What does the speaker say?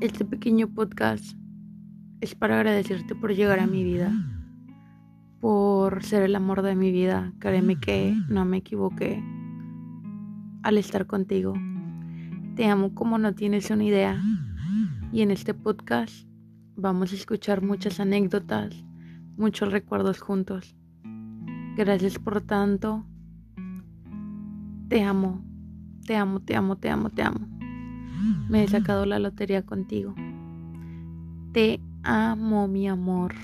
Este pequeño podcast es para agradecerte por llegar a mi vida, por ser el amor de mi vida. Créeme que no me equivoqué al estar contigo. Te amo como no tienes una idea. Y en este podcast vamos a escuchar muchas anécdotas, muchos recuerdos juntos. Gracias por tanto. Te amo, te amo, te amo, te amo, te amo. Me he sacado la lotería contigo. Te amo, mi amor.